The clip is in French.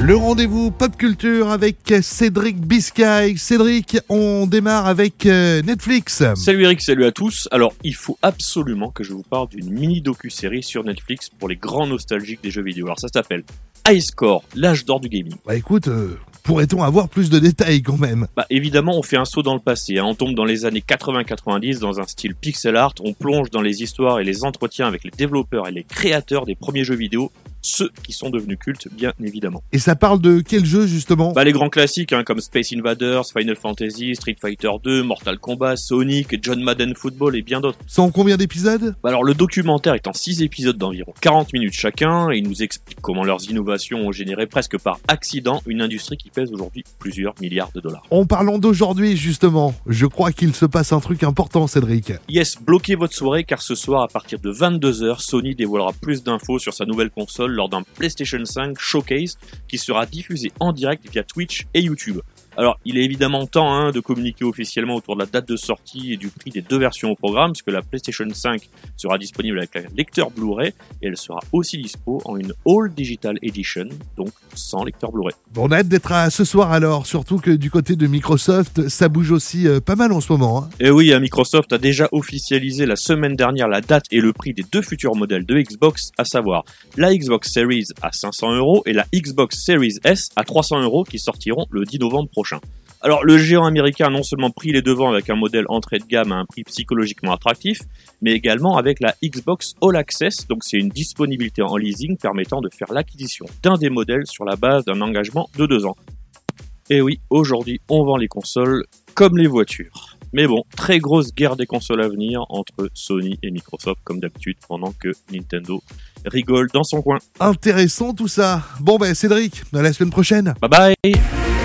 Le rendez-vous pop culture avec Cédric Biscay. Cédric, on démarre avec euh, Netflix. Salut Eric, salut à tous. Alors, il faut absolument que je vous parle d'une mini docu-série sur Netflix pour les grands nostalgiques des jeux vidéo. Alors, ça s'appelle High Score, l'âge d'or du gaming. Bah écoute, euh, pourrait-on avoir plus de détails quand même? Bah évidemment, on fait un saut dans le passé. hein. On tombe dans les années 80-90 dans un style pixel art. On plonge dans les histoires et les entretiens avec les développeurs et les créateurs des premiers jeux vidéo, ceux qui sont devenus cultes, bien évidemment. Et ça parle de quel jeu justement? Bah les grands classiques hein, comme Space Invaders, Final Fantasy, Street Fighter 2, Mortal Kombat, Sonic, John Madden Football et bien d'autres. Sans combien d'épisodes? Bah alors le documentaire est en 6 épisodes d'environ 40 minutes chacun et il nous explique comment leurs innovations ont généré presque par accident une industrie qui pèse aujourd'hui plusieurs milliards de dollars. En parlant d'aujourd'hui justement, je crois qu'il se passe un truc important Cédric. Yes, bloquez votre soirée car ce soir à partir de 22h, Sony dévoilera plus d'infos sur sa nouvelle console lors d'un PlayStation 5 Showcase qui sera diffusé en direct via Twitch et YouTube. Alors, il est évidemment temps hein, de communiquer officiellement autour de la date de sortie et du prix des deux versions au programme, puisque la PlayStation 5 sera disponible avec un lecteur Blu-ray et elle sera aussi dispo en une All Digital Edition, donc sans lecteur Blu-ray. Bon, on a hâte d'être à ce soir alors, surtout que du côté de Microsoft, ça bouge aussi euh, pas mal en ce moment. hein. Et oui, hein, Microsoft a déjà officialisé la semaine dernière la date et le prix des deux futurs modèles de Xbox, à savoir la Xbox Series à 500 euros et la Xbox Series S à 300 euros qui sortiront le 10 novembre prochain. Alors, le géant américain a non seulement pris les devants avec un modèle entrée de gamme à un prix psychologiquement attractif, mais également avec la Xbox All Access, donc c'est une disponibilité en leasing permettant de faire l'acquisition d'un des modèles sur la base d'un engagement de deux ans. Et oui, aujourd'hui, on vend les consoles comme les voitures. Mais bon, très grosse guerre des consoles à venir entre Sony et Microsoft, comme d'habitude, pendant que Nintendo rigole dans son coin. Intéressant tout ça. Bon ben Cédric, à la semaine prochaine. Bye bye